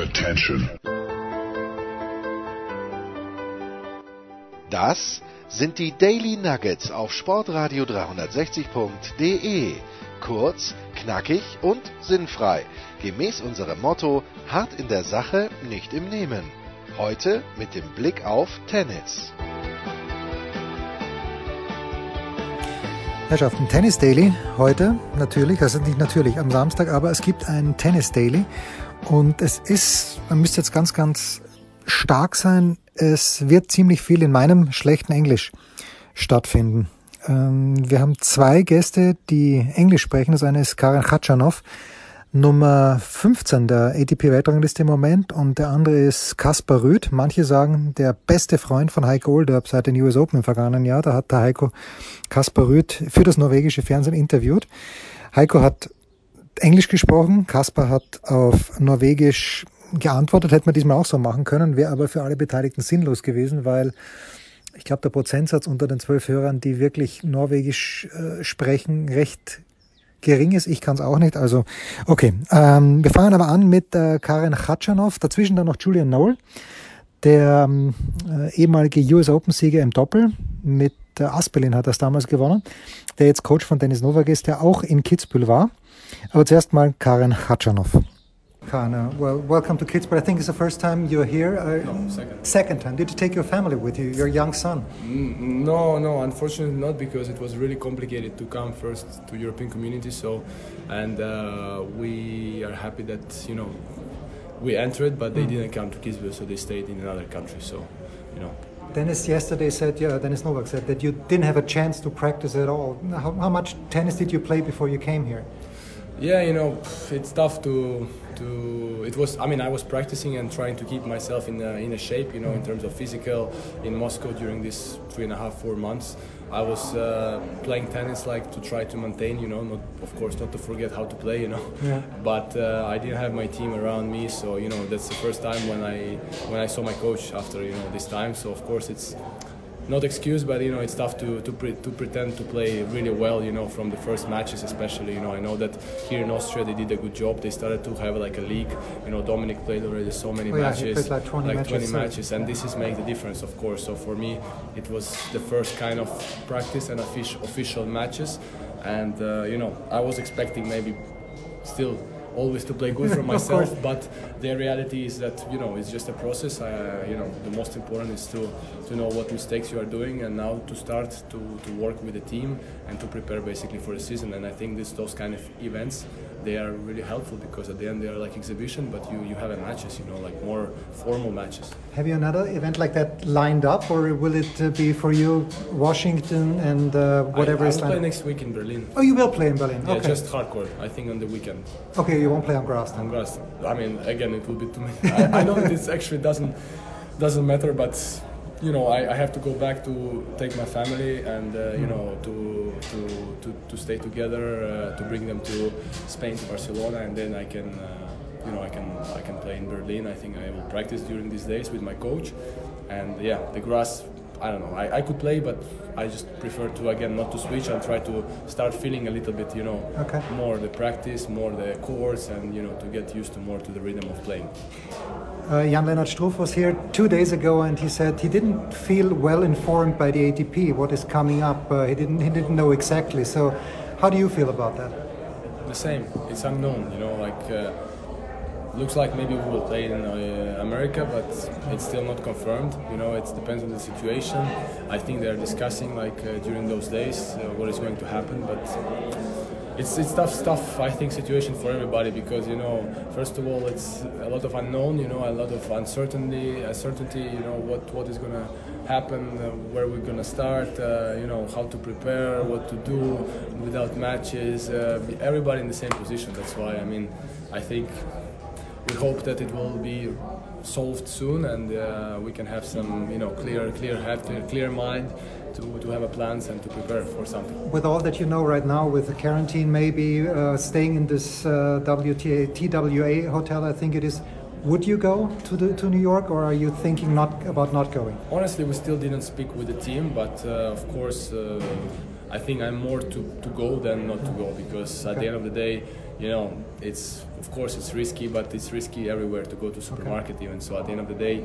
Attention. Das sind die Daily Nuggets auf Sportradio 360.de. Kurz, knackig und sinnfrei. Gemäß unserem Motto: hart in der Sache, nicht im Nehmen. Heute mit dem Blick auf Tennis. Herrschaften, Tennis Daily heute natürlich, also nicht natürlich am Samstag, aber es gibt ein Tennis Daily und es ist, man müsste jetzt ganz, ganz stark sein, es wird ziemlich viel in meinem schlechten Englisch stattfinden. Ähm, wir haben zwei Gäste, die Englisch sprechen. Das eine ist Karen Khachanov, Nummer 15 der ATP-Weltrangliste im Moment und der andere ist Kaspar Rüth. Manche sagen, der beste Freund von Heiko Olderb seit den US Open im vergangenen Jahr. Da hat der Heiko Kaspar Rüth für das norwegische Fernsehen interviewt. Heiko hat Englisch gesprochen, Kaspar hat auf Norwegisch geantwortet, hätte man diesmal auch so machen können, wäre aber für alle Beteiligten sinnlos gewesen, weil ich glaube, der Prozentsatz unter den zwölf Hörern, die wirklich Norwegisch äh, sprechen, recht gering ist. Ich kann es auch nicht. Also, okay. Ähm, wir fangen aber an mit äh, Karen Khachanov. Dazwischen dann noch Julian Noel, der ähm, äh, ehemalige US Open-Sieger im Doppel. Mit äh, Aspelin hat er damals gewonnen. Der jetzt Coach von Dennis Novak ist, der auch in Kitzbühel war. Aber zuerst mal Karen Khachanov. Kana, well, welcome to Kitz, but I think it's the first time you're here. Uh, no, second. Second time. Did you take your family with you, your young son? Mm, no, no, unfortunately not, because it was really complicated to come first to European community. So, and uh, we are happy that you know we entered, but they mm. didn't come to Kitzbühel, so they stayed in another country. So, you know. Dennis yesterday said, yeah, Dennis Novak said that you didn't have a chance to practice at all. How, how much tennis did you play before you came here? Yeah, you know, it's tough to to. It was. I mean, I was practicing and trying to keep myself in a, in a shape. You know, in terms of physical. In Moscow during this three and a half, four months, I was uh, playing tennis like to try to maintain. You know, not of course not to forget how to play. You know, yeah. but uh, I didn't have my team around me, so you know that's the first time when I when I saw my coach after you know this time. So of course it's not excuse, but you know it's tough to to, pre- to pretend to play really well. You know from the first matches, especially. You know I know that here in Austria they did a good job. They started to have like a league. You know Dominic played already so many oh, yeah, matches, like 20 like matches, 20 matches, and this is make the difference, of course. So for me, it was the first kind of practice and official official matches, and uh, you know I was expecting maybe still always to play good for myself but the reality is that you know it's just a process. Uh, you know the most important is to to know what mistakes you are doing and now to start to, to work with the team and to prepare basically for the season. And I think this those kind of events they are really helpful because at the end they are like exhibition but you you have a matches you know like more formal matches. Have you another event like that lined up or will it uh, be for you Washington and uh, whatever I, I is play next week in Berlin. Oh you will play in Berlin yeah okay. just hardcore I think on the weekend. Okay you won't play on grass then? On grass. I mean again it will be too many. I, I know that it actually doesn't doesn't matter but you know, I, I, have to go back to take my family and uh, you know to to, to, to stay together, uh, to bring them to Spain, to Barcelona, and then I can uh, you know I can I can play in Berlin. I think I will practice during these days with my coach, and yeah, the grass. I don't know. I, I could play, but I just prefer to again not to switch and try to start feeling a little bit, you know, okay. more the practice, more the course, and you know to get used to more to the rhythm of playing. Uh, Jan Lennart Struff was here two days ago, and he said he didn't feel well informed by the ATP what is coming up. Uh, he didn't he didn't know exactly. So, how do you feel about that? The same. It's unknown. You know, like uh, looks like maybe we will play in uh, America, but it's still not confirmed. You know, it depends on the situation. I think they are discussing like uh, during those days uh, what is going to happen, but it's it's tough stuff I think situation for everybody because you know first of all it's a lot of unknown you know a lot of uncertainty uncertainty you know what what is gonna happen uh, where we're gonna start uh, you know how to prepare what to do without matches uh, everybody in the same position that's why I mean I think we hope that it will be solved soon and uh, we can have some you know clear clear head clear, clear mind to, to have a plans and to prepare for something. With all that you know right now, with the quarantine, maybe uh, staying in this uh, WTA TWA hotel, I think it is. Would you go to the to New York, or are you thinking not about not going? Honestly, we still didn't speak with the team, but uh, of course, uh, I think I'm more to, to go than not to go because at Okay. the end of the day, you know, it's of course it's risky, but it's risky everywhere to go to supermarket okay. even. So at the end of the day,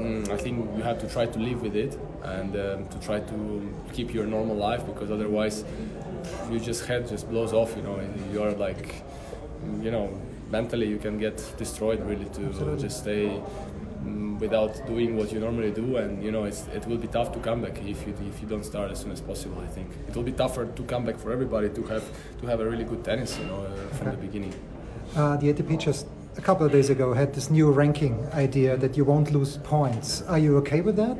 mm, I think you have to try to live with it and um, to try to keep your normal life because otherwise, you just head just blows off. You know, you're like, you know, mentally you can get destroyed really to Absolutely. just stay without doing what you normally do, and you know it will be tough to come back if you if you don't start as soon as possible. I think it will be tougher to come back for everybody to have to have a really good tennis, you know, uh, from the beginning. Uh, the ATP just a couple of days ago had this new ranking idea that you won't lose points. Are you okay with that?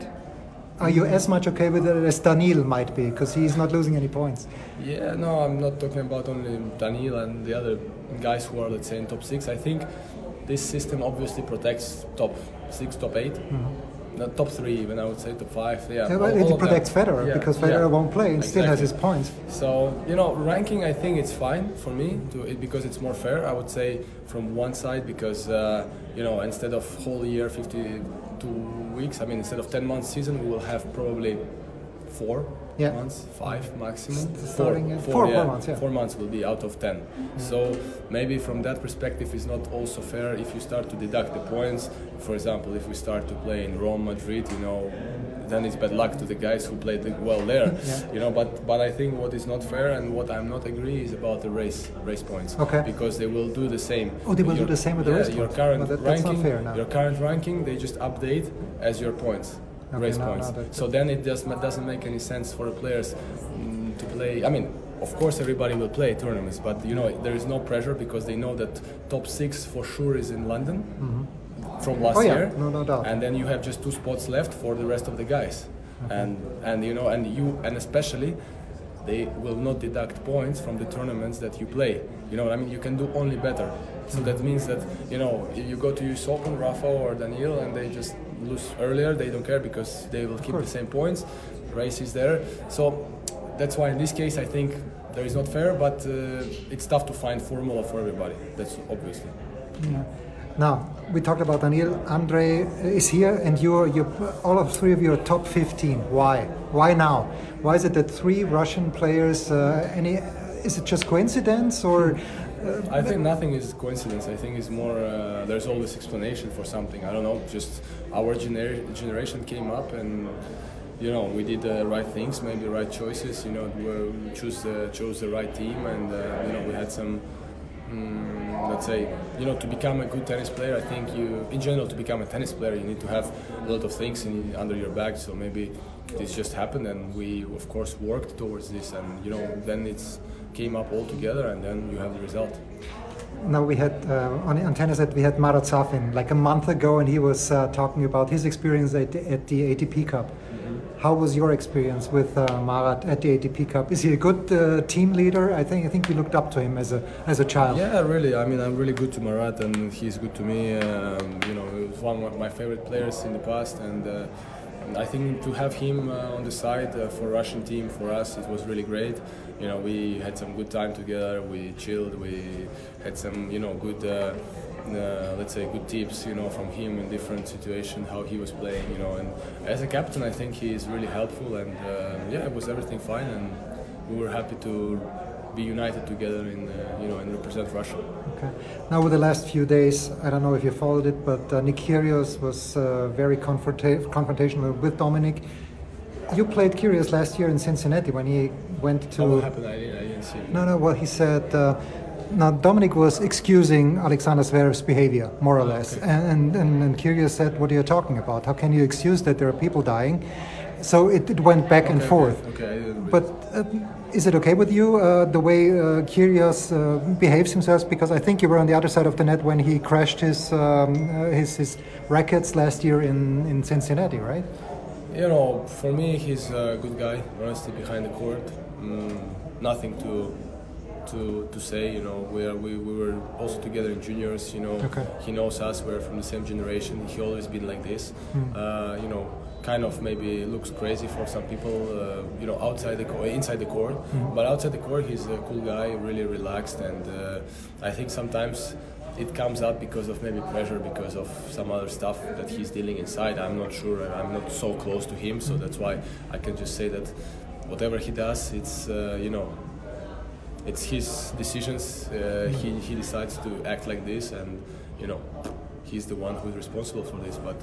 Are you as much okay with it as Daniil might be because he's not losing any points? Yeah, no, I'm not talking about only Daniil and the other guys who are, let's say, in top six. I think this system obviously protects top six, top 8 mm-hmm. Not top three, even I would say top five. Yeah, yeah all, it protects Federer yeah, because Federer yeah, won't play and exactly. still has his points. So you know, ranking I think it's fine for me to it because it's more fair. I would say from one side because uh, you know instead of whole year 52 weeks, I mean instead of 10 months season, we will have probably four yeah. months, five maximum. Starting four, four, four, yeah, four, months, yeah. Four months will be out of 10. Yeah. So maybe from that perspective, it's not also fair if you start to deduct the points. For example, if we start to play in Rome, Madrid, you know, then it's bad luck to the guys who played well there. yeah. You know, but but I think what is not fair and what I'm not agree is about the race race points. Okay. Because they will do the same. Oh, they will your, do the same with the race your points. Current that, ranking, Your current ranking, they just update as your points okay, race no, points. No, so then it just doesn't make any sense for the players mm, to play. I mean, of course, everybody will play tournaments, but you know there is no pressure because they know that top six for sure is in London mm-hmm. from last oh, yeah. year. No, no doubt. And then you have just two spots left for the rest of the guys, okay. and and you know and you and especially they will not deduct points from the tournaments that you play. You know what I mean? You can do only better. So that means that you know you go to US Open, Rafa or Daniil, and they just lose earlier. They don't care because they will keep the same points. Race is there. So that's why in this case I think there is not fair, but uh, it's tough to find formula for everybody. That's obviously. Yeah. Now we talked about Daniil. Andre is here, and you're, you all of three of you are top 15. Why? Why now? Why is it that three Russian players? Uh, any? Is it just coincidence or? Uh, I think nothing is coincidence. I think it's more. Uh, there's always explanation for something. I don't know. Just our gener- generation came up and you know we did the right things, maybe the right choices. You know, we choose chose the right team, and uh, you know we had some. Um, let's say you know to become a good tennis player i think you in general to become a tennis player you need to have a lot of things in, under your bag so maybe this just happened and we of course worked towards this and you know then it's came up all together and then you have the result now we had uh, on, tennis that we had Marat Safin like a month ago, and he was uh, talking about his experience at, at the ATP Cup. Mm-hmm. How was your experience with uh, Marat at the ATP Cup? Is he a good uh, team leader? I think I think you looked up to him as a as a child. Yeah, really. I mean, I'm really good to Marat, and he's good to me. Um, you know, he was one of my favorite players in the past, and uh, I think to have him uh, on the side uh, for Russian team for us it was really great. You know, we had some good time together. We chilled. We had some, you know, good. Uh, uh, let's say good tips, you know, from him in different situations, how he was playing, you know, and as a captain, I think he is really helpful, and uh, yeah, it was everything fine, and we were happy to be united together in uh, you know and represent Russia. Okay. Now with the last few days, I don't know if you followed it, but uh, Nick Kyrgios was uh, very confronta- confrontational with Dominic. You played Kyrgios last year in Cincinnati when he went to. Oh, what happened? I didn't, I didn't see. No, no. Well, he said. Uh, now Dominic was excusing Alexander Zverev's behavior, more or less, okay. and, and and Kyrgios said, "What are you talking about? How can you excuse that there are people dying?" So it, it went back okay, and forth. Okay. okay. But uh, is it okay with you uh, the way uh, Kyrgios uh, behaves himself? Because I think you were on the other side of the net when he crashed his um, uh, his, his rackets last year in, in Cincinnati, right? You know, for me, he's a good guy. Honestly, behind the court, mm, nothing to to, to say. You know, we, are, we, we were also together in juniors. You know, okay. he knows us. We're from the same generation. He always been like this. Mm. Uh, you know, kind of maybe looks crazy for some people. Uh, you know, outside the court, inside the court, mm. but outside the court, he's a cool guy, really relaxed, and uh, I think sometimes it comes out because of maybe pressure because of some other stuff that he's dealing inside i'm not sure i'm not so close to him so hmm. that's why i can just say that whatever he does it's uh, you know it's his decisions. Uh, he he decides to act like this, and you know, he's the one who's responsible for this. But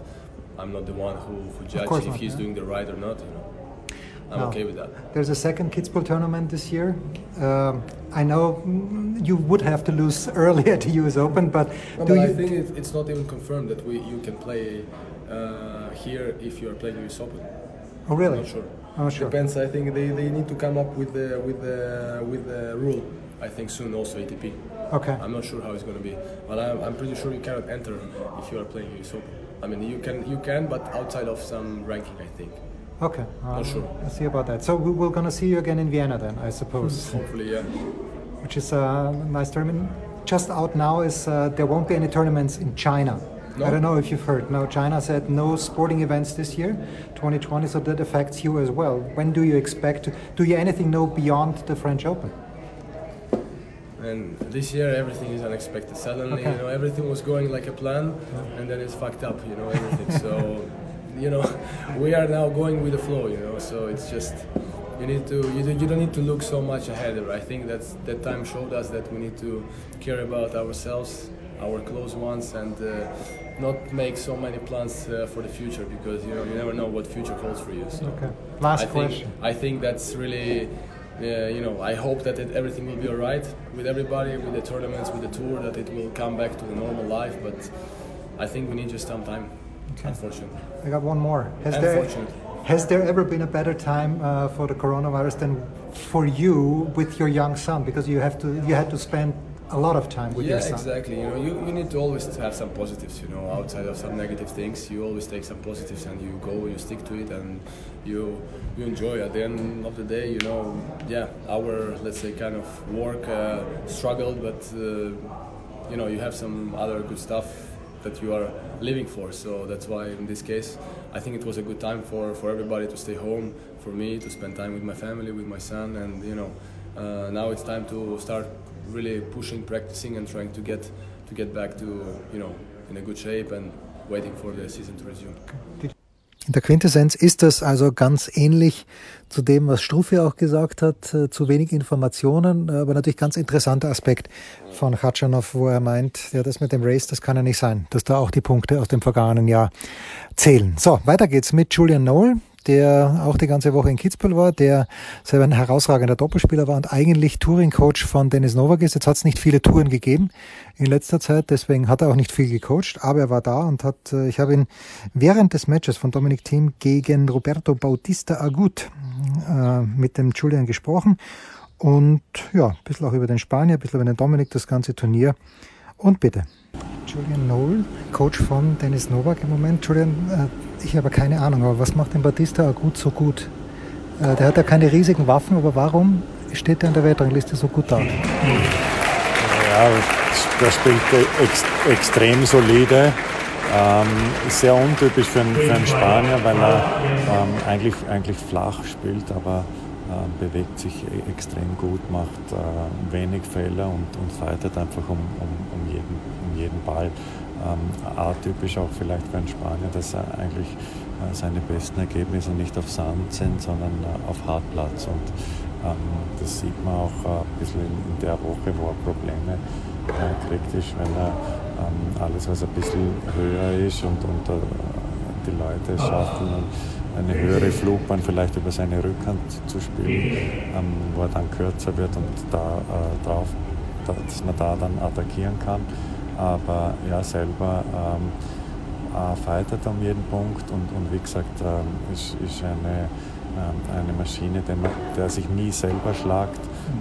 I'm not the one who, who judge if not, he's yeah. doing the right or not. You know, I'm No. okay with that. There's a second Kitzbühel tournament this year. Um, I know mm, you would have to lose early at the US Open, but No, do but I you? think it, it's not even confirmed that we you can play uh, here if you are playing US Open. oh, really? I'm not sure. Oh, sure. Depends. I think they, they need to come up with the with the with the rule. I think soon also ATP. Okay. I'm not sure how it's going to be, but I'm, I'm pretty sure you cannot enter if you are playing US Open. I mean, you can you can, but outside of some ranking, I think. Okay. Um, sure. I'll see about that. So we- we're going to see you again in Vienna then, I suppose, Hopefully, yeah. which is a nice tournament. Just out now is uh, there won't be any tournaments in China. No? I don't know if you've heard. No, China said no sporting events this year, 2020. So that affects you as well. When do you expect? Do you anything know beyond the French Open? And this year everything is unexpected. Suddenly, Okay. you know, everything was going like a plan, and then it's fucked up. You know, everything. so, you know, we are now going with the flow. You know, so it's just you need to you, you don't need to look so much ahead. I think that's that time showed us that we need to care about ourselves, our close ones, and uh, not make so many plans uh, for the future because you know you never know what future holds for you. So. Okay. Last I think, question. I think that's really, uh, you know, I hope that it, everything will be alright with everybody, with the tournaments, with the tour, that it will come back to the normal life. But I think we need just some time, Okay. unfortunately. I got one more. Has there has there ever been a better time uh, for the coronavirus than for you with your young son? Because you have to you had to spend a lot of time with yeah, your son. exactly. You know, you, you need to always have some positives. You know, outside of some negative things, you always take some positives and you go, you stick to it, and you you enjoy. At the end of the day, you know, yeah, our let's say kind of work uh, struggled, but uh, you know, you have some other good stuff that you are living for. So that's why in this case, I think it was a good time for for everybody to stay home, for me to spend time with my family, with my son, and you know, uh, now it's time to start really pushing, practicing, and trying to get to get back to you know in a good shape and waiting for the season to resume. In der Quintessenz ist das also ganz ähnlich zu dem, was Struffi auch gesagt hat, äh, zu wenig Informationen, aber natürlich ganz interessanter Aspekt von Khachanov, wo er meint, ja, das mit dem Race, das kann ja nicht sein, dass da auch die Punkte aus dem vergangenen Jahr zählen. So, weiter geht's mit Julian Noel, der auch die ganze Woche in Kitzbühel war, der selber ein herausragender Doppelspieler war und eigentlich Touring-Coach von Dennis Novak ist. Jetzt hat es nicht viele Touren gegeben in letzter Zeit, deswegen hat er auch nicht viel gecoacht, aber er war da und hat, äh, ich habe ihn während des Matches von Dominic Thiem gegen Roberto Bautista Agut äh, mit dem Julian gesprochen und ja, ein bisschen auch über den Spanier, ein bisschen über den Dominik, das ganze Turnier. Und bitte. Julian Noel, Coach von Dennis Novak im Moment. Julian, äh, ich habe keine Ahnung, aber was macht den Batista Agut so gut? Äh, der hat ja keine riesigen Waffen, aber warum steht er in der Weltrangliste so gut da? Ja, der spielt ex extrem solide. Ähm, sehr untypisch für einen, für einen Spanier, weil er ähm, eigentlich, eigentlich flach spielt, aber ähm, bewegt sich e- extrem gut, macht äh, wenig Fehler und, und fightet einfach um, um, um, jeden, um jeden Ball. Ähm, atypisch auch vielleicht für einen Spanier, dass er eigentlich äh, seine besten Ergebnisse nicht auf Sand sind, sondern äh, auf Hartplatz. Und ähm, das sieht man auch äh, ein bisschen in, der Woche, wo er Probleme äh, kriegt, ist, wenn er ähm, alles, was ein bisschen höher ist und, und äh, die Leute schaffen, eine höhere Flugbahn vielleicht über seine Rückhand zu spielen, ähm, wo er dann kürzer wird und da äh, drauf, da, dass man da dann attackieren kann. Aber ja, selber ähm, äh, fightet um jeden Punkt und, und wie gesagt, ähm, ist, ist eine, ähm, eine Maschine, der, man, der sich nie selber schlagt,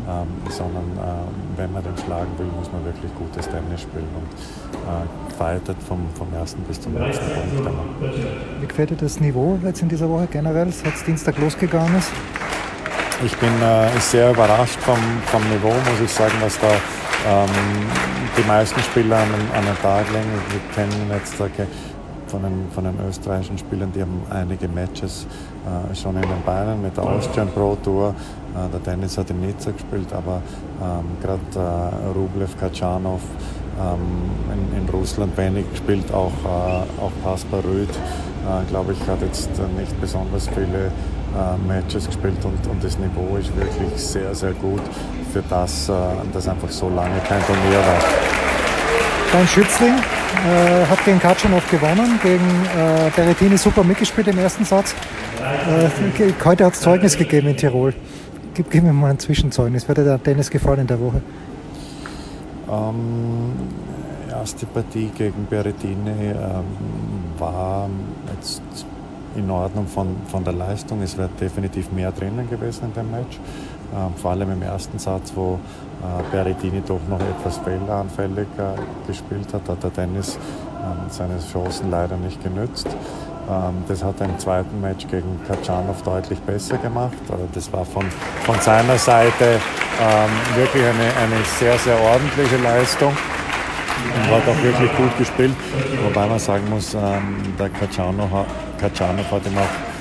ähm, sondern ähm, wenn man den schlagen will, muss man wirklich gutes Tennis spielen und äh, fightet vom, vom ersten bis zum letzten Punkt. immer. Wie gefällt dir das Niveau jetzt in dieser Woche generell, seit es Dienstag losgegangen ist? Ich bin äh, sehr überrascht vom, vom Niveau, muss ich sagen, was da ähm, die meisten Spieler an, den- an Tag legen. Wir kennen jetzt von den, von den österreichischen Spielern, die haben einige Matches äh, schon in den Beinen mit der Austrian Pro Tour. Äh, der Dennis hat in Nizza gespielt, aber ähm, gerade äh, Rublev, Kachanov, ähm, in, in Russland wenig gespielt, auch, äh, auch Kaspar Rüd äh, glaube ich, hat jetzt nicht besonders viele äh, Matches gespielt und, und das Niveau ist wirklich sehr, sehr gut für das, äh, dass einfach so lange kein Turnier war. Dein Schützling äh, hat gegen Katschanov gewonnen, gegen äh, Berrettini super mitgespielt im ersten Satz. Äh, heute hat es Zeugnis gegeben in Tirol. Gib, gib, mir mal ein Zwischenzeugnis. Wird dir der Tennis gefallen in der Woche? Ähm, erste Partie gegen Berrettini ähm, war jetzt in Ordnung von, von der Leistung. Es wäre definitiv mehr drinnen gewesen in dem Match. Ähm, vor allem im ersten Satz, wo äh, Berrettini doch noch etwas fehleranfällig äh, gespielt hat, hat der Dennis ähm, seine Chancen leider nicht genützt. Ähm, das hat er im zweiten Match gegen Katschanov deutlich besser gemacht. Also das war von, von seiner Seite wirklich eine, eine sehr, sehr ordentliche Leistung und hat auch wirklich gut gespielt. Wobei man sagen muss, der Katschanov hat ihm auch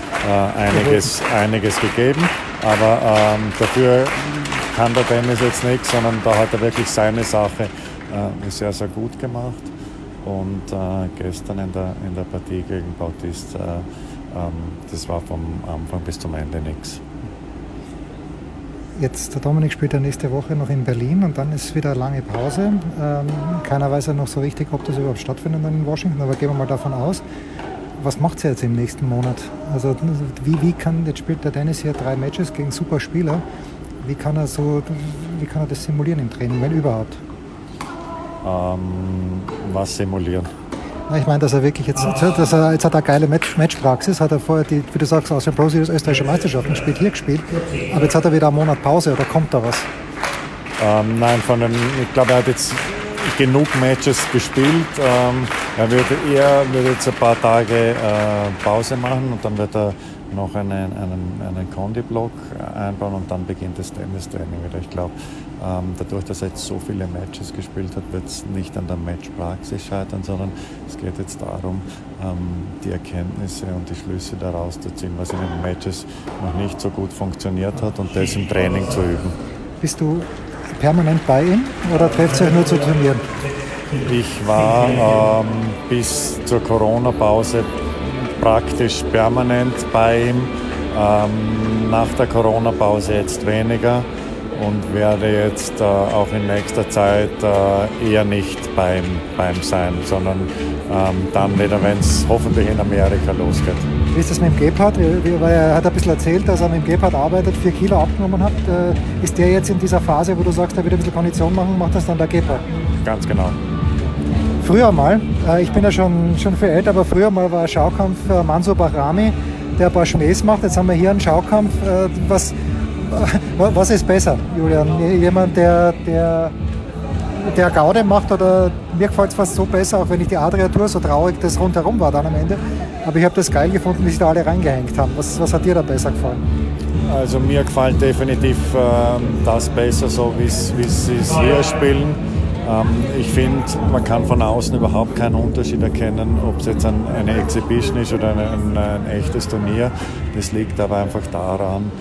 einiges, einiges gegeben. Aber ähm, dafür kann der Dennis jetzt nichts, sondern da hat er wirklich seine Sache äh, sehr, sehr gut gemacht. Und äh, gestern in der, in der Partie gegen Bautista, äh, ähm, das war vom Anfang bis zum Ende nichts. Jetzt, der Dominik spielt ja nächste Woche noch in Berlin und dann ist wieder eine lange Pause. Ähm, keiner weiß ja noch so richtig, ob das überhaupt stattfindet in Washington, aber gehen wir mal davon aus. Was macht sie jetzt im nächsten Monat? Also wie, wie kann, jetzt spielt der Dennis hier drei Matches gegen super Spieler. Wie kann er so, wie kann er das simulieren im Training, wenn überhaupt? Ähm, was simulieren? Na, ich meine, dass er wirklich jetzt, dass er, jetzt hat er geile Match, Matchpraxis, hat er vorher, die, wie du sagst, aus den Pro Series österreichische Meisterschaften spielt hier gespielt, aber jetzt hat er wieder einen Monat Pause oder kommt da was? Ähm, nein, von dem, ich glaube, er hat jetzt genug Matches gespielt. Ähm, er wird eher wird jetzt ein paar Tage äh, Pause machen und dann wird er noch einen, einen, einen Condi-Block einbauen und dann beginnt das Tennis-Training wieder. Ich glaube, ähm, dadurch, dass er jetzt so viele Matches gespielt hat, wird es nicht an der Matchpraxis scheitern, sondern es geht jetzt darum, ähm, die Erkenntnisse und die Schlüsse daraus zu ziehen, was in den Matches noch nicht so gut funktioniert hat und das im Training zu üben. Bist du permanent bei ihm oder trefft ihr euch nur zu Turnieren? Ich war ähm, bis zur Corona-Pause praktisch permanent bei ihm. Ähm, nach der Corona-Pause jetzt weniger und werde jetzt äh, auch in nächster Zeit äh, eher nicht beim, beim sein, sondern ähm, dann wieder, wenn es hoffentlich in Amerika losgeht. Wie ist das mit dem Gebhardt? Er hat ein bisschen erzählt, dass er mit dem Gebhardt arbeitet, vier Kilo abgenommen hat. Äh, ist der jetzt in dieser Phase, wo du sagst, er wird ein bisschen Kondition machen, macht das dann der Gebhardt? Ganz genau. Früher mal, äh, ich bin ja schon, schon viel älter, aber früher mal war ein Schaukampf äh, Mansur Bahrami, der ein paar Schmähs macht. Jetzt haben wir hier einen Schaukampf, was was ist besser, Julian? Jemand, der, der, der Gaude macht oder mir gefällt es fast so besser, auch wenn ich die Adria Tour so traurig das rundherum war dann am Ende. Aber ich habe das geil gefunden, wie sich da alle reingehängt haben. Was, was hat dir da besser gefallen? Also mir gefällt definitiv ähm, das besser, so wie sie es hier spielen. Ähm, ich finde, man kann von außen überhaupt keinen Unterschied erkennen, ob es jetzt ein, eine Exhibition ist oder ein, ein, ein echtes Turnier. Das liegt aber einfach daran,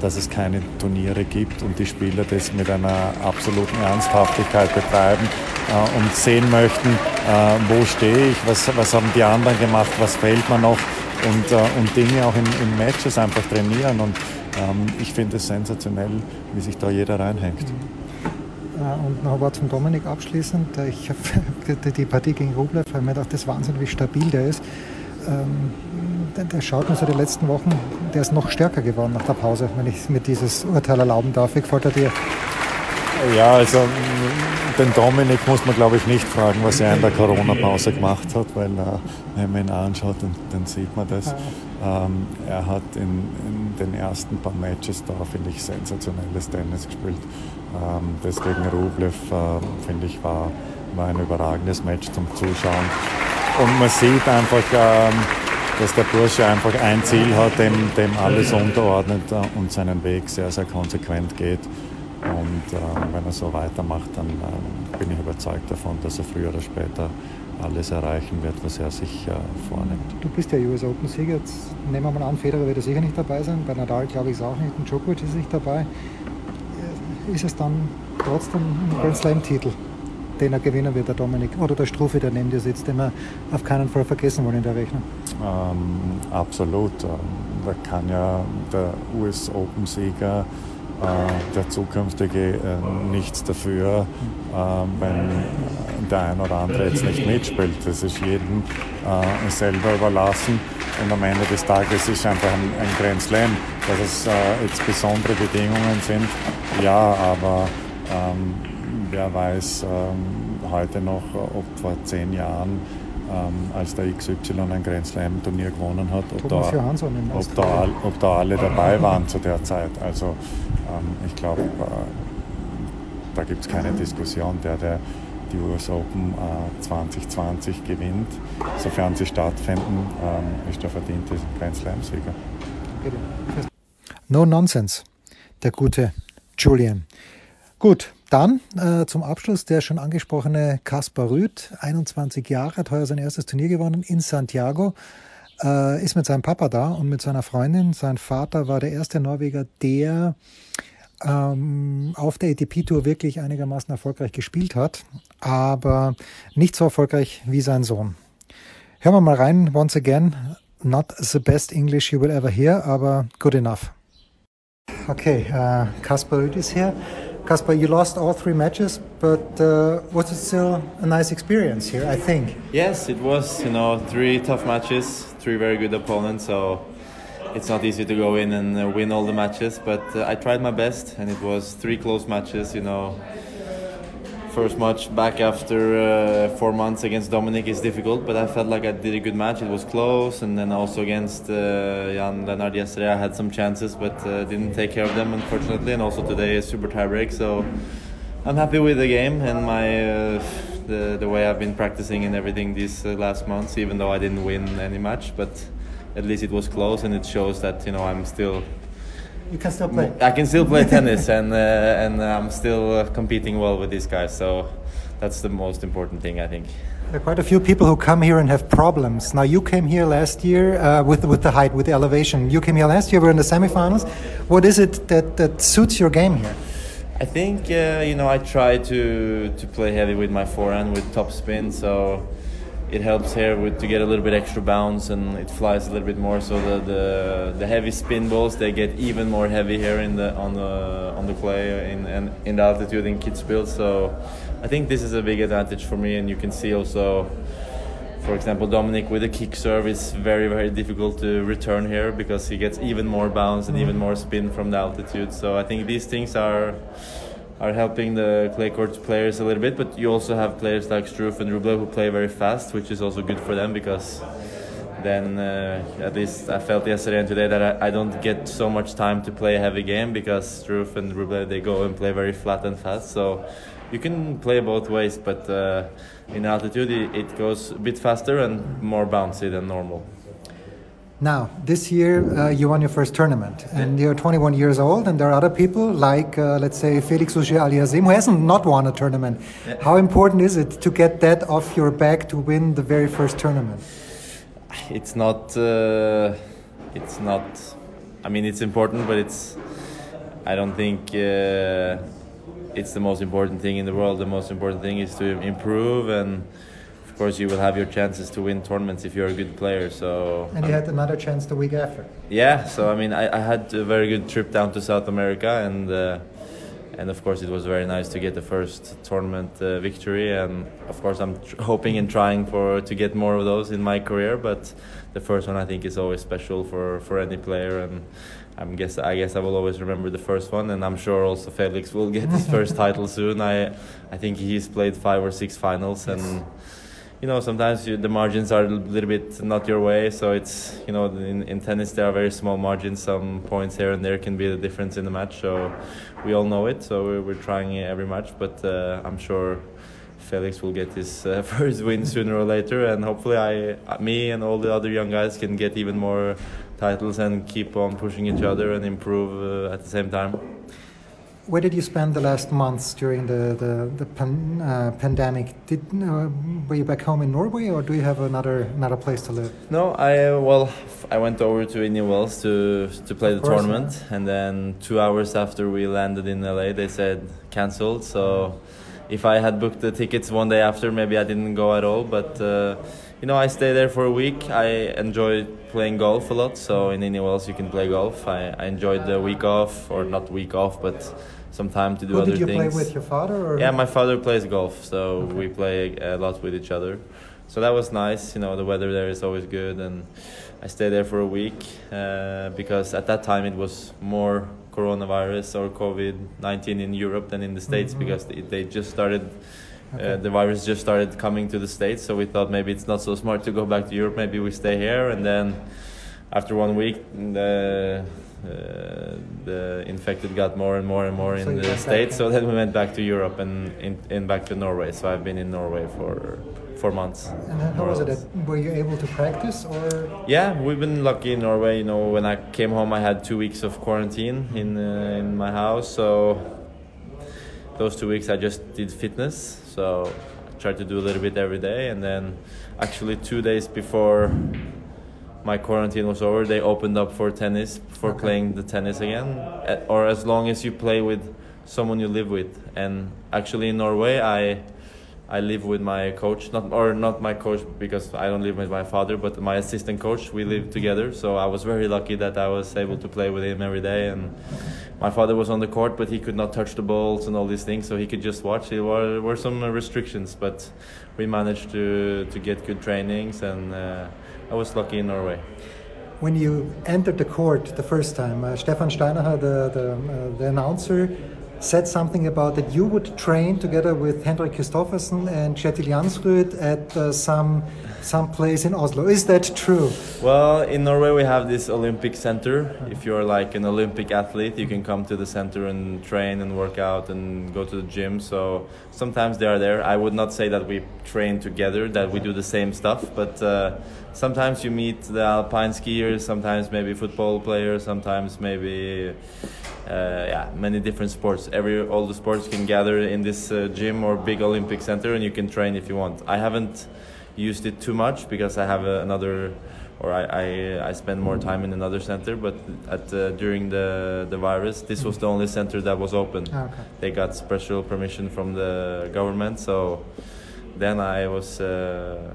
dass es keine Turniere gibt und die Spieler das mit einer absoluten Ernsthaftigkeit betreiben äh, und sehen möchten, äh, wo stehe ich, was, was haben die anderen gemacht, was fehlt mir noch und, äh, und Dinge auch in, in Matches einfach trainieren. Und ähm, ich finde es sensationell, wie sich da jeder reinhängt. Und noch ein Wort zum Dominik abschließend. Ich habe die Partie gegen Rublev, weil mir gedacht, das ist Wahnsinn, wie stabil der ist. Ähm, der schaut mir so die letzten Wochen, der ist noch stärker geworden nach der Pause, wenn ich mir dieses Urteil erlauben darf. Wie gefällt er dir? Ja, also den Dominik muss man glaube ich nicht fragen, was er in der Corona-Pause gemacht hat, weil äh, wenn man ihn anschaut, dann, dann sieht man das. Ähm, er hat in, in, den ersten paar Matches da, finde ich, sensationelles Tennis gespielt. Ähm, das gegen Rublev, äh, finde ich, war, war ein überragendes Match zum Zuschauen. Und man sieht einfach, ähm, dass der Bursche einfach ein Ziel hat, dem, dem alles unterordnet und seinen Weg sehr, sehr konsequent geht. Und äh, wenn er so weitermacht, dann äh, bin ich überzeugt davon, dass er früher oder später alles erreichen wird, was er sich äh, vornimmt. Du bist ja US Open-Sieger. Jetzt nehmen wir mal an, Federer wird sicher nicht dabei sein. Bei Nadal glaube ich es auch nicht. Und Djokovic ist nicht dabei. Ist es dann trotzdem ein Grand Slam-Titel? Den er gewinnen wird, der Dominik, oder der Strufe, der neben dir sitzt, den wir auf keinen Fall vergessen wollen in der Rechnung? Ähm, absolut. Ähm, da kann ja der US Open-Sieger äh, der zukünftige äh, nichts dafür, äh, wenn der ein oder andere jetzt nicht mitspielt. Das ist jedem selber überlassen. Und am Ende des Tages ist einfach ein, ein Grand Slam. Dass es jetzt besondere Bedingungen sind, ja, aber ähm, wer weiß ähm, heute noch, ob vor zehn Jahren ähm, als der XY ein Grand Slam Turnier gewonnen hat, ob da, ob, da, ob da, alle dabei waren zu der Zeit. Also ähm, ich glaube, äh, da gibt es keine Diskussion. Der, der die US Open äh, 2020 gewinnt, sofern sie stattfinden, ähm, ist der verdiente Grand Slam-Sieger. No Nonsense, der gute Julian. Gut, dann äh, zum Abschluss der schon angesprochene Kaspar Rüth, 21 Jahre, hat heuer sein erstes Turnier gewonnen in Santiago, äh, ist mit seinem Papa da und mit seiner Freundin. Sein Vater war der erste Norweger, der ähm, auf der ATP-Tour wirklich einigermaßen erfolgreich gespielt hat, aber nicht so erfolgreich wie sein Sohn. Hören wir mal rein, once again. Not the best English you will ever hear, aber good enough. Okay, uh, Kaspar Rüth is here. Casper, you lost all three matches, but uh, was it still a nice experience here? I think. Yes, it was. You know, three tough matches, three very good opponents. So it's not easy to go in and uh, win all the matches, but uh, I tried my best, and it was three close matches. You know, first match back after uh, four months against Dominic is difficult, but I felt like I did a good match. It was close, and then also against uh, Jan Lennart yesterday, I had some chances, but uh, didn't take care of them unfortunately. And also today is super tiebreak, so I'm happy with the game and my uh, the the way I've been practicing and everything these uh, last months. Even though I didn't win any match, but at least it was close, and it shows that you know I'm still you can still play. I can still play tennis, and uh, and I'm still uh, competing well with these guys. So that's the most important thing, I think. There are quite a few people who come here and have problems. Now you came here last year uh, with with the height, with the elevation. You came here last year. We're in the semifinals. What is it that that suits your game here? I think uh, you know I try to to play heavy with my forehand with top spin. So it helps here with to get a little bit extra bounce and it flies a little bit more. So the the, the heavy spin balls they get even more heavy here in the on the on the clay in in, in the altitude in Kitzbühel. So I think this is a big advantage for me, and you can see also. For example, Dominic with a kick serve is very, very difficult to return here because he gets even more bounce and even mm. more spin from the altitude. So I think these things are are helping the clay court players a little bit, but you also have players like Struff and Rublev who play very fast, which is also good for them because then uh, at least I felt yesterday and today that I, I, don't get so much time to play a heavy game because Struff and Rublev they go and play very flat and fast. So you can play both ways, but uh, in altitude it, it goes a bit faster and more bouncy than normal. Now, this year uh, you won your first tournament, and you're 21 years old, and there are other people like, uh, let's say, Felix Auger Aliassime, who hasn't not won a tournament. Yeah. How important is it to get that off your back to win the very first tournament? It's not. Uh, it's not. I mean, it's important, but it's. I don't think uh, it's the most important thing in the world. The most important thing is to improve and of course you will have your chances to win tournaments if you're a good player. So and you had another chance the week after. Yeah, so I mean I, I had a very good trip down to South America and. Uh, and of course, it was very nice to get the first tournament uh, victory. And of course, I'm hoping and trying for to get more of those in my career. But the first one, I think, is always special for, for any player. And I'm guess I guess I will always remember the first one. And I'm sure also Felix will get his first title soon. I I think he's played five or six finals and you know sometimes you, the margins are a little bit not your way so it's you know in, in tennis there are very small margins. Some points here and there can be the difference in the match so we all know it so we're, we're trying every match but uh, i'm sure felix will get his uh, first win sooner or later and hopefully i me and all the other young guys can get even more titles and keep on pushing each other and improve uh, at the same time where did you spend the last months during the the, the pan, uh, pandemic? Did uh, were you back home in Norway, or do you have another another place to live? No, I well, I went over to Indian Wells to to play of the course, tournament, yeah. and then two hours after we landed in LA, they said cancelled. So if I had booked the tickets one day after, maybe I didn't go at all. But uh, you know, I stay there for a week. I enjoy playing golf a lot. So in Indian Wells, you can play golf. I, I enjoyed the week off, or not week off, but some time to do Who other did you things. play with? Your father? Or? Yeah, my father plays golf, so Okay. we play a lot with each other. So that was nice. You know, the weather there is always good, and I stayed there for a week uh, because at that time it was more coronavirus or COVID nineteen in Europe than in the states Mhm. because they, they just started. Okay. Uh, the virus just started coming to the states, so we thought maybe it's not so smart to go back to Europe. Maybe we stay here, and then after one week, the uh, the infected got more and more and more So in the states. So then we went back to Europe and in, back to Norway. So I've been in Norway for four months. And then how was it? Were you able to practice or? Yeah, we've been lucky in Norway. You know, when I came home, I had two weeks of quarantine in uh, in my house. So those two weeks, I just did fitness. So I tried to do a little bit every day, and then actually two days before my quarantine was over, they opened up for tennis for Okay. playing the tennis again, or as long as you play with someone you live with. And actually, in Norway, I I live with my coach, not or not my coach because I don't live with my father, but my assistant coach. We live together, so I was very lucky that I was able to play with him every day. And my father was on the court, but he could not touch the balls and all these things, so he could just watch. There were, were some restrictions, but we managed to to get good trainings, and uh, I was lucky in Norway. When you entered the court the first time, uh, Stefan Steinacher, the, the, uh, the announcer, said something about that you would train together with Henrik Kristoffersen and Kjetil Jansrud at uh, some some place in Oslo. Is that true? Well, in Norway we have this Olympic center. If you're like an Olympic athlete, you can come to the center and train and work out and go to the gym. So sometimes they are there. I would not say that we train together, that we do the same stuff, but uh, sometimes you meet the alpine skiers, sometimes maybe football players, sometimes maybe yeah, many different sports. Every all the sports can gather in this uh, gym or big Olympic center, and you can train if you want. I haven't used it too much because I have uh, another, or I, I I spend more time in another center. But at uh, during the the virus, this was the only center that was open. Ah, okay. They got special permission from the government, so then I was. Uh,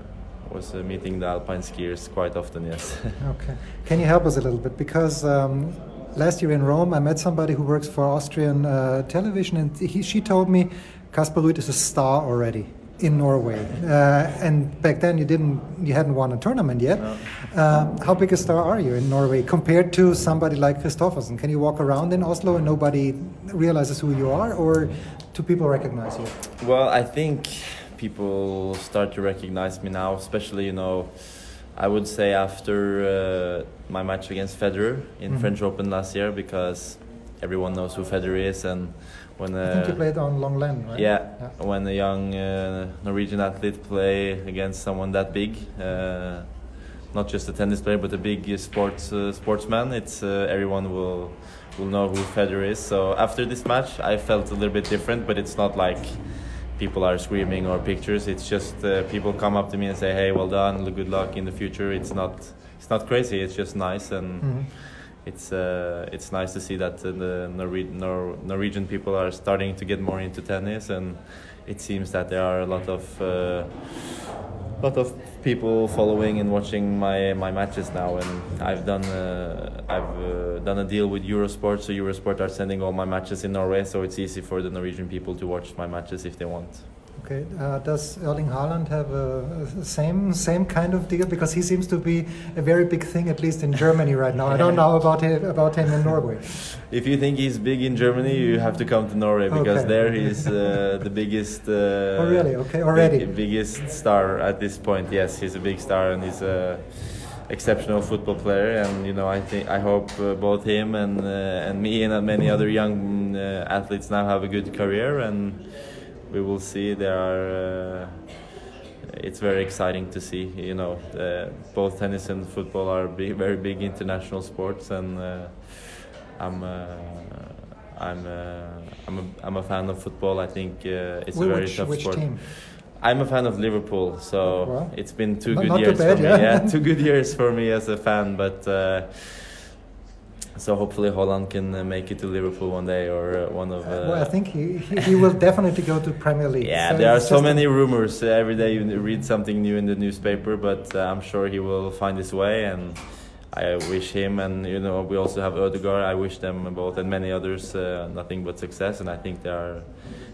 was uh, meeting the alpine skiers quite often, yes. Okay. Can you help us a little bit? Because um, last year in Rome, I met somebody who works for Austrian uh, television, and he, she told me Casper Ruud is a star already in Norway. Uh, and back then, you didn't, you hadn't won a tournament yet. Uh, how big a star are you in Norway compared to somebody like Kristoffersen? Can you walk around in Oslo and nobody realizes who you are, or do people recognize you? Well, I think people start to recognize me now, especially you know, I would say after uh, my match against Federer in Mhm. French Open last year, because everyone knows who Federer is, and when I think you uh, played on Lenglen, right? yeah, when a young uh, Norwegian athlete play against someone that big, uh, not just a tennis player but a big uh, sports uh, sportsman, it's uh, everyone will will know who Federer is. So after this match, I felt a little bit different, but it's not like people are screaming or pictures. It's just uh, people come up to me and say, "Hey, well done, good luck in the future." It's not it's not crazy. It's just nice and. Mhm. It's uh, it's nice to see that uh, the Norwe- Nor- Norwegian people are starting to get more into tennis, and it seems that there are a lot of uh, lot of people following and watching my my matches now. And I've done uh, I've uh, done a deal with Eurosport, so Eurosport are sending all my matches in Norway, so it's easy for the Norwegian people to watch my matches if they want. Okay. Uh, does Erling Haaland have a, a same same kind of deal? Because he seems to be a very big thing, at least in Germany right now. I don't know about him, about him in Norway. If you think he's big in Germany, you have to come to Norway because Okay. there he's uh, the biggest. Uh, Oh, really? Okay, already. big- biggest star at this point. Yes, he's a big star and he's a exceptional football player. And you know, I think I hope uh, both him and uh, and me and many other young uh, athletes now have a good career and we will see. There are. Uh, it's very exciting to see. You know, uh, both tennis and football are big, very big international sports, and uh, I'm uh, I'm uh, I'm a, I'm a fan of football. I think uh, it's Wh- a very which, tough which sport. team? I'm a fan of Liverpool, so Well, it's been two good years bad, for me. yeah. Yeah, two good years for me as a fan, but. Uh, so hopefully Haaland can uh, make it to Liverpool one day or uh, one of. Uh, well, I think he, he, he will definitely go to Premier League. Yeah, so there are so many rumors. Uh, every day you read something new in the newspaper, but uh, I'm sure he will find his way, and I wish him and you know we also have Odegaard. I wish them both and many others uh, nothing but success, and I think they are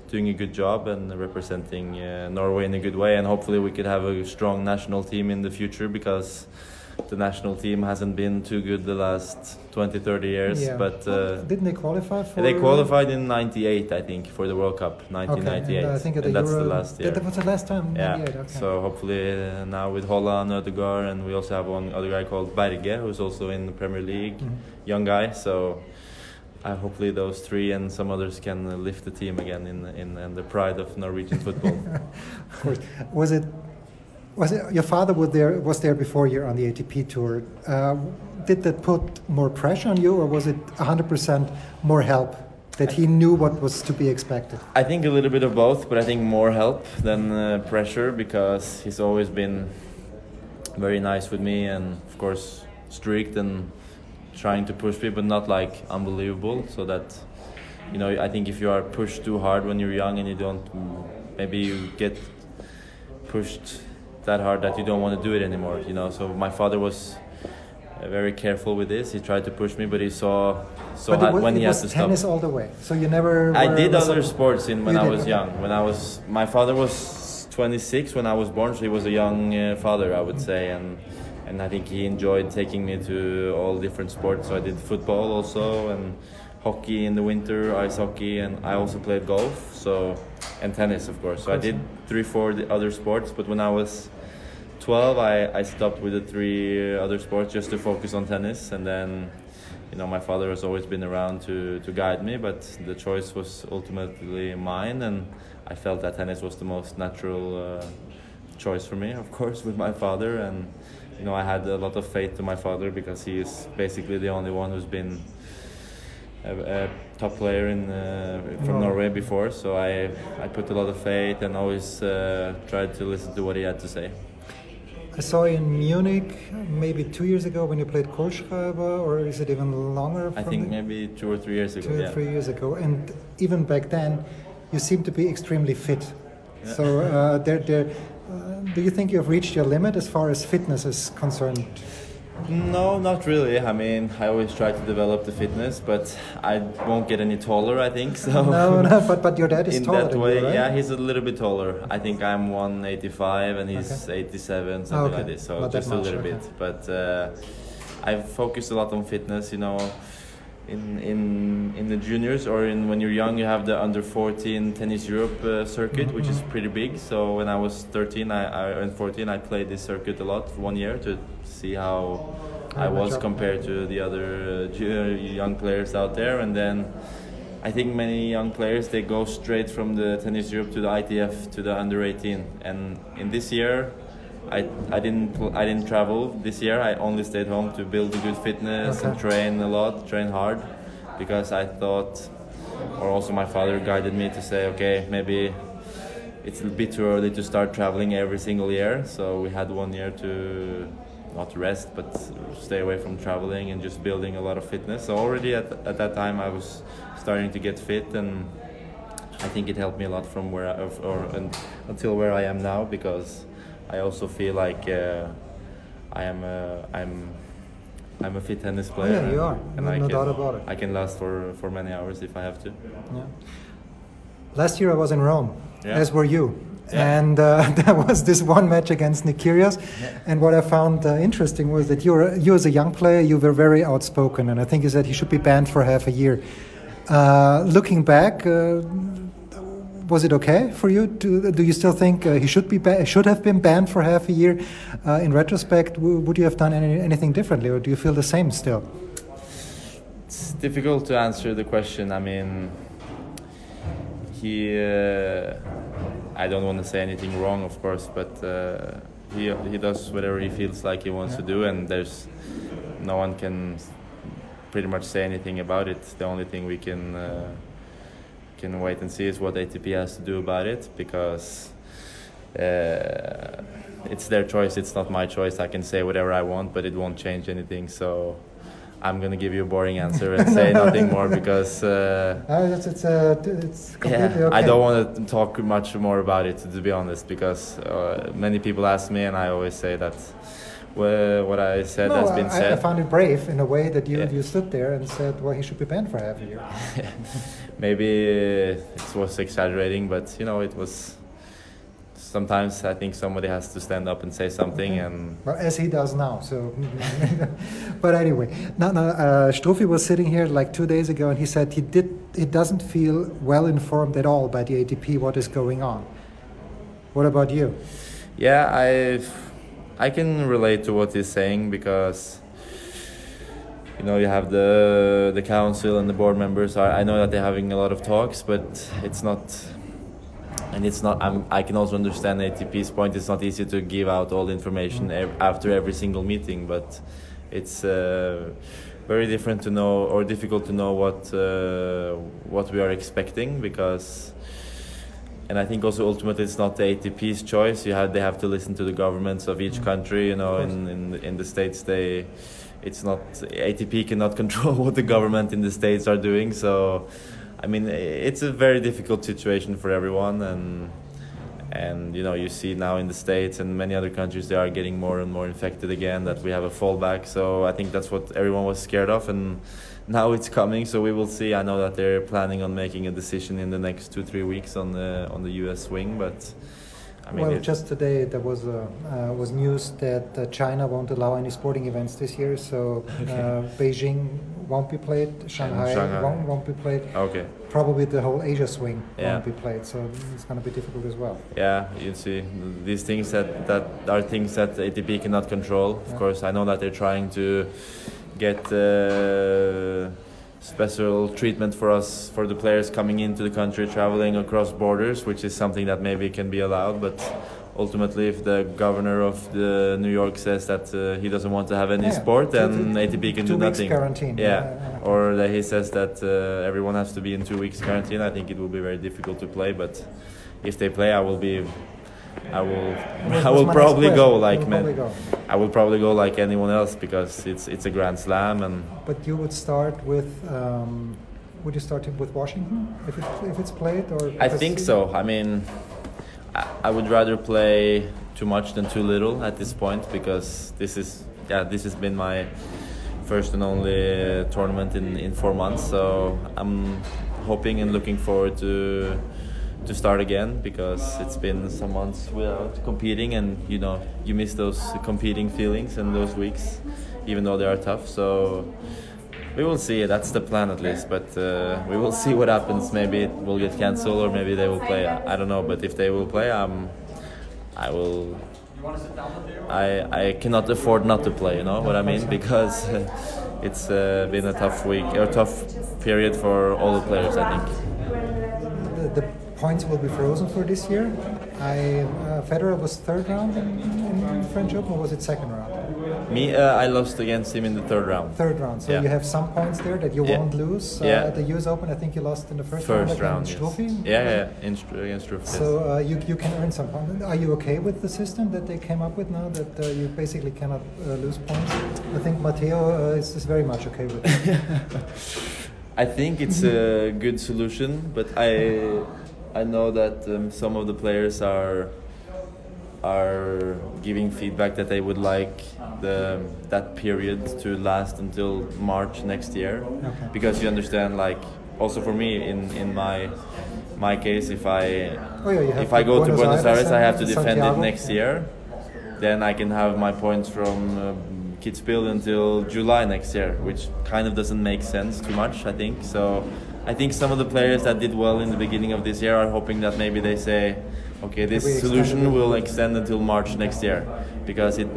doing a good job and representing Norway in a good way, and hopefully we could have a strong national team in the future because the national team hasn't been too good the last 20 30 years yeah. but uh, didn't they qualify for they qualified in 98 i think for the world cup 1998 okay, and, uh, I think and that's Euro, the last year that was the last time yeah okay. so hopefully uh, now with Haaland Odegaard and we also have one other guy called Berge who's also in the Premier League mm -hmm. young guy so uh, hopefully those three and some others can uh, lift the team again in in, in the pride of Norwegian football. of course, was it was it, your father was there was there before you on the ATP tour. Uh, did that put more pressure on you, or was it 100% more help that he knew what was to be expected? I think a little bit of both, but I think more help than uh, pressure because he's always been very nice with me and, of course, strict and trying to push me, but not like unbelievable. So that, you know, I think if you are pushed too hard when you're young and you don't, maybe you get pushed that hard that you don't want to do it anymore. You know, so my father was uh, very careful with this. He tried to push me, but he saw so was, when he had to stop. tennis all the way. So you never. I did other sports in when I was young. When I was, my father was 26 when I was born, so he was a young uh, father, I would say, and and I think he enjoyed taking me to all different sports. So I did football also and hockey in the winter, ice hockey, and I also played golf. So and tennis, of course. So I did three, four other sports. But when I was 12, I, I stopped with the three other sports just to focus on tennis. And then, you know, my father has always been around to, to guide me, but the choice was ultimately mine. And I felt that tennis was the most natural uh, choice for me, of course, with my father. And, you know, I had a lot of faith to my father because he is basically the only one who's been a, a top player in uh, from Norway before. So I I put a lot of faith and always uh, tried to listen to what he had to say. I saw you in Munich maybe two years ago when you played Kohlschreiber, or is it even longer? I think maybe two or three years ago. Two or three years ago, and even back then, you seem to be extremely fit. Yeah. So, uh, there, there, uh, do you think you have reached your limit as far as fitness is concerned? No, not really. I mean, I always try to develop the fitness, but I won't get any taller. I think so. No, no, but but your dad is in taller. that way, you, right? yeah, he's a little bit taller. I think I'm 185 and he's okay. 87, something okay. like this. So not just much, a little okay. bit. But uh, I've focused a lot on fitness. You know, in in in the juniors or in when you're young, you have the under 14 tennis Europe uh, circuit, mm-hmm. which is mm-hmm. pretty big. So when I was 13, I, I and 14, I played this circuit a lot one year to see how I was compared to the other uh, young players out there, and then. I think many young players they go straight from the tennis Europe to the ITF to the under 18 and in this year I, I didn't I didn't travel this year. I only stayed home to build a good fitness okay. and train a lot, train hard, because I thought, or also my father guided me to say, okay, maybe it's a bit too early to start traveling every single year. So we had one year to not rest, but stay away from traveling and just building a lot of fitness. So already at, at that time I was starting to get fit and. I think it helped me a lot from where I, or, and until where I am now because I also feel like uh, I am a, I'm I'm a fit tennis player. Oh, yeah, you are. And no, I no can, doubt about it. I can last for, for many hours if I have to. Yeah. Last year I was in Rome, yeah. as were you. Yeah. And uh, there was this one match against Nick Kyrgios, yeah. and what I found uh, interesting was that you you as a young player you were very outspoken, and I think you said he should be banned for half a year. Uh, looking back, uh, was it okay for you? Do, do you still think uh, he should be should have been banned for half a year? Uh, in retrospect, would you have done any, anything differently, or do you feel the same still? It's difficult to answer the question. I mean, he. Uh, I don't want to say anything wrong, of course, but uh, he he does whatever he feels like he wants yeah. to do, and there's no one can pretty much say anything about it. The only thing we can uh, can wait and see is what ATP has to do about it because uh, it's their choice. It's not my choice. I can say whatever I want, but it won't change anything. So I'm gonna give you a boring answer and say nothing more because uh, Uh, it's it's, uh, it's yeah, okay. I don't want to talk much more about it to be honest because uh, many people ask me and I always say that well, what I said no, has been I, said. I found it brave in a way that you, Yeah. you stood there and said, well, he should be banned for half a year. Maybe it was exaggerating, but you know it was. Sometimes I think somebody has to stand up and say something, and Well, as he does now. So, but anyway, now, now uh, was sitting here like two days ago, and he said he did. He doesn't feel well informed at all by the ATP what is going on. What about you? yeah, I I can relate to what he's saying because you know you have the the council and the board members are I know that they're having a lot of talks but it's not and it's not I'm, I can also understand ATP's point it's not easy to give out all the information ev- after every single meeting but it's uh, very different to know or difficult to know what uh, what we are expecting because and I think also ultimately it's not the ATP's choice. You have they have to listen to the governments of each country. You know, in, in in the states they, it's not ATP cannot control what the government in the states are doing. So, I mean, it's a very difficult situation for everyone, and and you know you see now in the states and many other countries they are getting more and more infected again. That we have a fallback. So I think that's what everyone was scared of, and now it's coming, so we will see. I know that they're planning on making a decision in the next two three weeks on the on the U.S. swing, but I mean, well, just today there was a, uh, was news that uh, China won't allow any sporting events this year. So uh, Beijing won't be played, Shanghai, Shanghai. Won't, won't be played. okay, Probably the whole Asia swing Yeah. won't be played. So it's going to be difficult as well. yeah, you see these things that that are things that ATP cannot control. Of Yeah. course, I know that they're trying to get. Uh, special treatment for us for the players coming into the country traveling across borders which is something that maybe can be allowed but ultimately if the governor of the New York says that uh, he doesn't want to have any Yeah, sport then ATP can two do weeks nothing. quarantine, yeah, yeah, yeah. or that he says that uh, everyone has to be in two weeks quarantine I think it will be very difficult to play but if they play I will be I will I will probably go like man go. I will probably go like anyone else because it's it's a grand slam and But you would start with. Um, would you start with Washington if, it, if it's played or? I think so. I mean, I, I would rather play too much than too little at this point because this is yeah this has been my first and only uh, tournament in in four months. So I'm hoping and looking forward to to start again because it's been some months without competing and you know you miss those competing feelings and those weeks even though they are tough. So we will see. That's the plan at least but uh, we will see what happens. Maybe it will get cancelled or maybe they will play. I, don't know but if they will play um, I will I, I cannot afford not to play you know what I mean? Because it's uh, been a tough week or tough period for all the players I think. The, the points will be frozen for this year. I uh, Federer was third round in, in French Open, or was it second round? me uh, I lost against him in the third round Third round. So Yeah. you have some points there that you Yeah. won't lose. Uh, Yeah. At the US Open, I think you lost in the first, first round round yes. Struffy. yeah yeah, yeah. In, against Struff, yes. So uh, you, you can earn some points. Are you okay with the system that they came up with now that uh, you basically cannot uh, lose points? I think Matteo uh, is, is very much okay with it. I think it's a good solution, but I I know that um, some of the players are are giving feedback that they would like the that period to last until March next year, Okay. because you understand like also for me in in my my case if I Oh, yeah, if I go to Buenos Aires Aires I have to defend Santiago. it next year then I can have my points from um, Kitzbühel until July next year, which kind of doesn't make sense too much, I think. So I think some of the players that did well in the beginning of this year are hoping that maybe they say, okay, this solution will extend until March next year, because it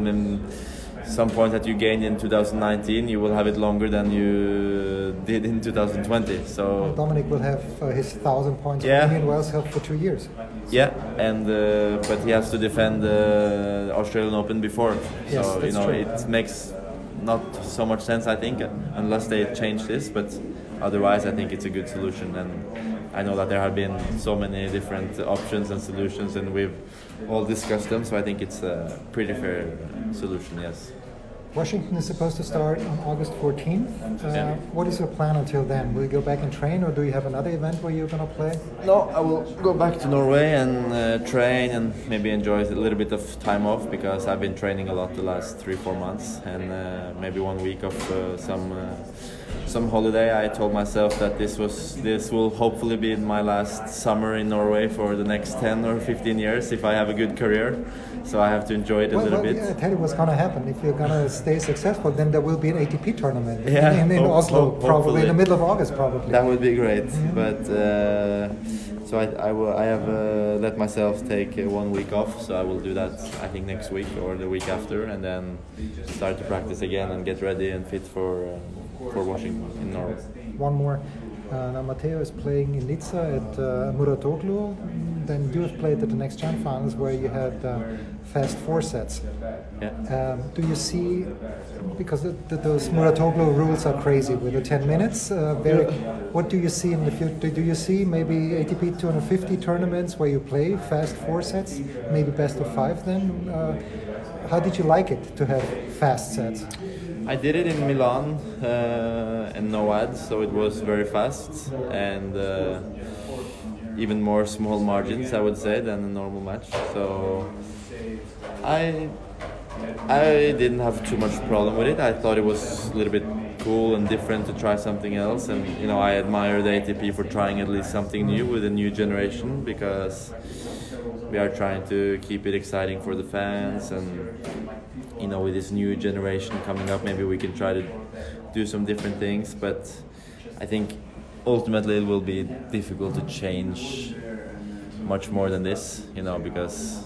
some points that you gained in 2019, you will have it longer than you did in 2020. So Dominic will have uh, his thousand points Yeah. Indian Wells held for two years. Yeah, and uh, but he has to defend the Australian Open before, Yes, so you know true. it makes not so much sense, I think, unless they change this. But otherwise, I think it's a good solution, and I know that there have been so many different options and solutions, and we've all discussed them. So I think it's a pretty fair solution. Yes. Washington is supposed to start on August 14th. Uh, Yeah. What is your plan until then? Will you go back and train, or do you have another event where you're going to play? No, I will go back to Norway and uh, train and maybe enjoy a little bit of time off because I've been training a lot the last three four months and uh, maybe one week of uh, some uh, some holiday. I told myself that this was this will hopefully be my last summer in Norway for the next 10 or 15 years if I have a good career. So I have to enjoy it a well, little well, bit. yeah, I tell you what's going to happen. If you're going to stay successful, then there will be an ATP tournament Yeah, in, in hope- Oslo, hope- probably in the middle of August, probably. That would be great, but uh, so I, I will. I have uh, let myself take uh, one week off, so I will do that. I think next week or the week after, and then start to practice again and get ready and fit for uh, for Washington in Norway. One more. Uh, now Matteo is playing in Nizza at uh, Mouratoglou. Then you have played at the Next Gen Finals where you had uh, fast four sets. Yeah. Um, do you see, because the, the, those Mouratoglou rules are crazy with the 10 minutes, uh, very, what do you see in the future? Do you see maybe ATP 250 tournaments where you play fast four sets, maybe best of five then? Uh, how did you like it to have fast sets? I did it in Milan uh, and no ads, so it was very fast and uh, even more small margins, I would say, than a normal match. So I I didn't have too much problem with it. I thought it was a little bit cool and different to try something else, and you know I admire the ATP for trying at least something new with a new generation because we are trying to keep it exciting for the fans and you know with this new generation coming up maybe we can try to do some different things but i think ultimately it will be difficult to change much more than this you know because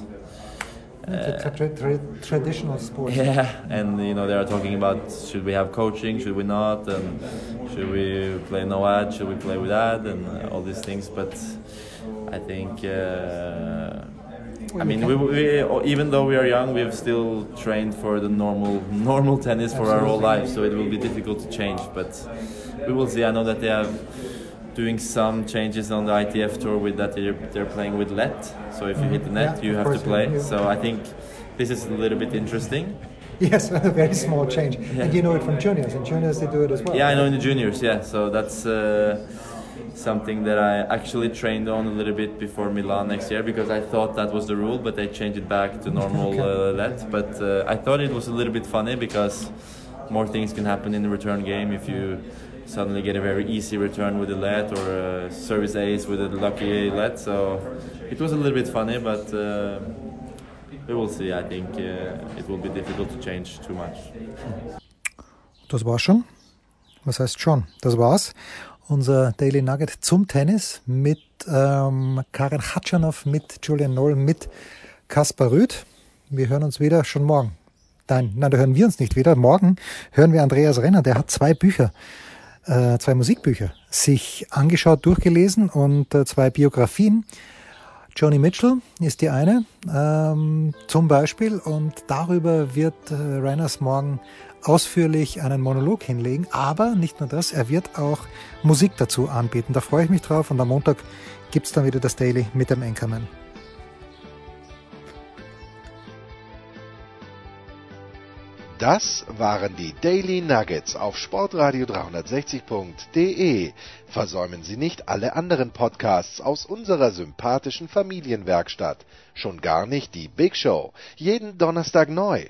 It's a tra- tra- traditional sport. yeah and you know they are talking about should we have coaching should we not and should we play no ad should we play with ad and uh, all these things but i think uh, I mean, we, we, even though we are young, we've still trained for the normal normal tennis for our whole life, so it will be difficult to change. But we will see. I know that they are doing some changes on the ITF tour with that they're, they're playing with let. So if you hit the net, Yeah, you have to play. yeah. So I think this is a little bit interesting. Yes, a very small change. And you know it from juniors. In juniors, they do it as well. Yeah, I know in the juniors. Yeah, so that's uh, something that I actually trained on a little bit before Milan next year because I thought that was the rule, but they changed it back to normal uh, let. But uh, I thought it was a little bit funny because more things can happen in the return game if you suddenly get a very easy return with a let or a service ace with a lucky let. So it was a little bit funny, but. Uh, we will see. I think uh, it will be difficult to change too much. Das war's schon. Was heißt schon? Das war's. Unser Daily Nugget zum Tennis mit ähm, Karen Hatschanow, mit Julian Noll, mit Kaspar Rüth. Wir hören uns wieder schon morgen. Nein, nein, da hören wir uns nicht wieder. Morgen hören wir Andreas Renner. Der hat zwei Bücher, äh, zwei Musikbücher sich angeschaut, durchgelesen und äh, zwei Biografien. Joni Mitchell ist die eine ähm, zum Beispiel und darüber wird äh, Reiners morgen ausführlich einen Monolog hinlegen, aber nicht nur das, er wird auch Musik dazu anbieten. Da freue ich mich drauf und am Montag gibt's dann wieder das Daily mit dem Anchorman. Das waren die Daily Nuggets auf Sportradio 360.de. Versäumen Sie nicht alle anderen Podcasts aus unserer sympathischen Familienwerkstatt. Schon gar nicht die Big Show. Jeden Donnerstag neu.